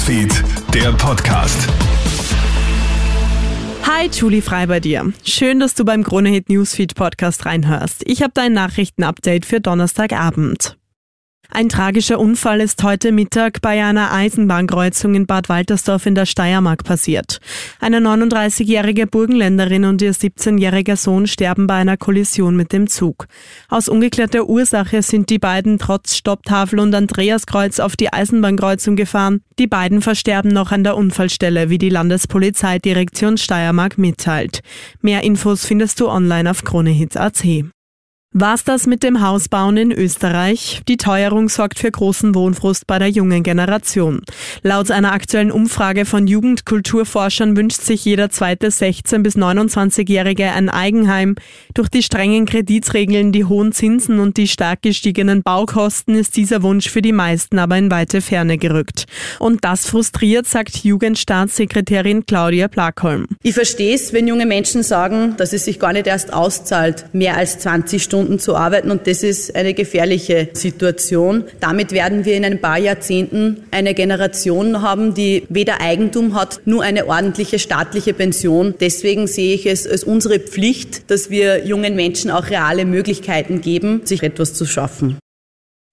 Newsfeed, der Podcast. Hi, Julie Frei bei dir. Schön, dass du beim Kronehit Newsfeed Podcast reinhörst. Ich habe dein Nachrichtenupdate für Donnerstagabend. Ein tragischer Unfall ist heute Mittag bei einer Eisenbahnkreuzung in Bad Waltersdorf in der Steiermark passiert. Eine 39-jährige Burgenländerin und ihr 17-jähriger Sohn sterben bei einer Kollision mit dem Zug. Aus ungeklärter Ursache sind die beiden trotz Stopptafel und Andreaskreuz auf die Eisenbahnkreuzung gefahren. Die beiden versterben noch an der Unfallstelle, wie die Landespolizeidirektion Steiermark mitteilt. Mehr Infos findest du online auf kronehits.at. War's das mit dem Hausbauen in Österreich? Die Teuerung sorgt für großen Wohnfrust bei der jungen Generation. Laut einer aktuellen Umfrage von Jugendkulturforschern wünscht sich jeder zweite 16- bis 29-Jährige ein Eigenheim. Durch die strengen Kreditregeln, die hohen Zinsen und die stark gestiegenen Baukosten ist dieser Wunsch für die meisten aber in weite Ferne gerückt. Und das frustriert, sagt Jugendstaatssekretärin Claudia Plakholm. Ich verstehe es, wenn junge Menschen sagen, dass es sich gar nicht erst auszahlt, mehr als 20 Stunden Stunden zu arbeiten und das ist eine gefährliche Situation. Damit werden wir in ein paar Jahrzehnten eine Generation haben, die weder Eigentum hat, nur eine ordentliche staatliche Pension. Deswegen sehe ich es als unsere Pflicht, dass wir jungen Menschen auch reale Möglichkeiten geben, sich etwas zu schaffen.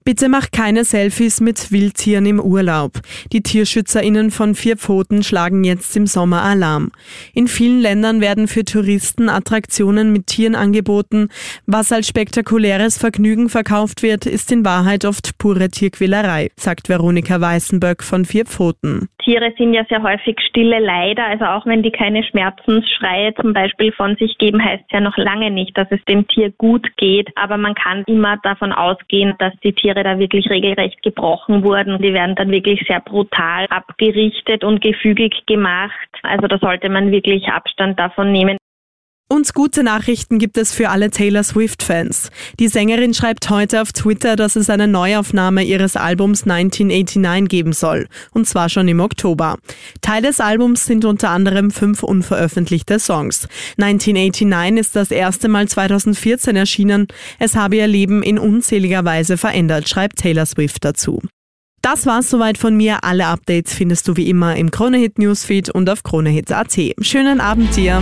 Bitte mach keine Selfies mit Wildtieren im Urlaub. Die TierschützerInnen von Vier Pfoten schlagen jetzt im Sommer Alarm. In vielen Ländern werden für Touristen Attraktionen mit Tieren angeboten. Was als spektakuläres Vergnügen verkauft wird, ist in Wahrheit oft pure Tierquälerei, sagt Veronika Weißenböck von Vier Pfoten. Tiere sind ja sehr häufig stille Leider, also auch wenn die keine Schmerzensschreie zum Beispiel von sich geben, heißt ja noch lange nicht, dass es dem Tier gut geht. Aber man kann immer davon ausgehen, dass die Tiere da wirklich regelrecht gebrochen wurden. Die werden dann wirklich sehr brutal abgerichtet und gefügig gemacht. Also da sollte man wirklich Abstand davon nehmen. Und gute Nachrichten gibt es für alle Taylor Swift-Fans. Die Sängerin schreibt heute auf Twitter, dass es eine Neuaufnahme ihres Albums 1989 geben soll. Und zwar schon im Oktober. Teil des Albums sind unter anderem fünf unveröffentlichte Songs. 1989 ist das erste Mal 2014 erschienen. Es habe ihr Leben in unzähliger Weise verändert, schreibt Taylor Swift dazu. Das war's soweit von mir. Alle Updates findest du wie immer im Kronehit Newsfeed und auf kronehit.at. Schönen Abend dir.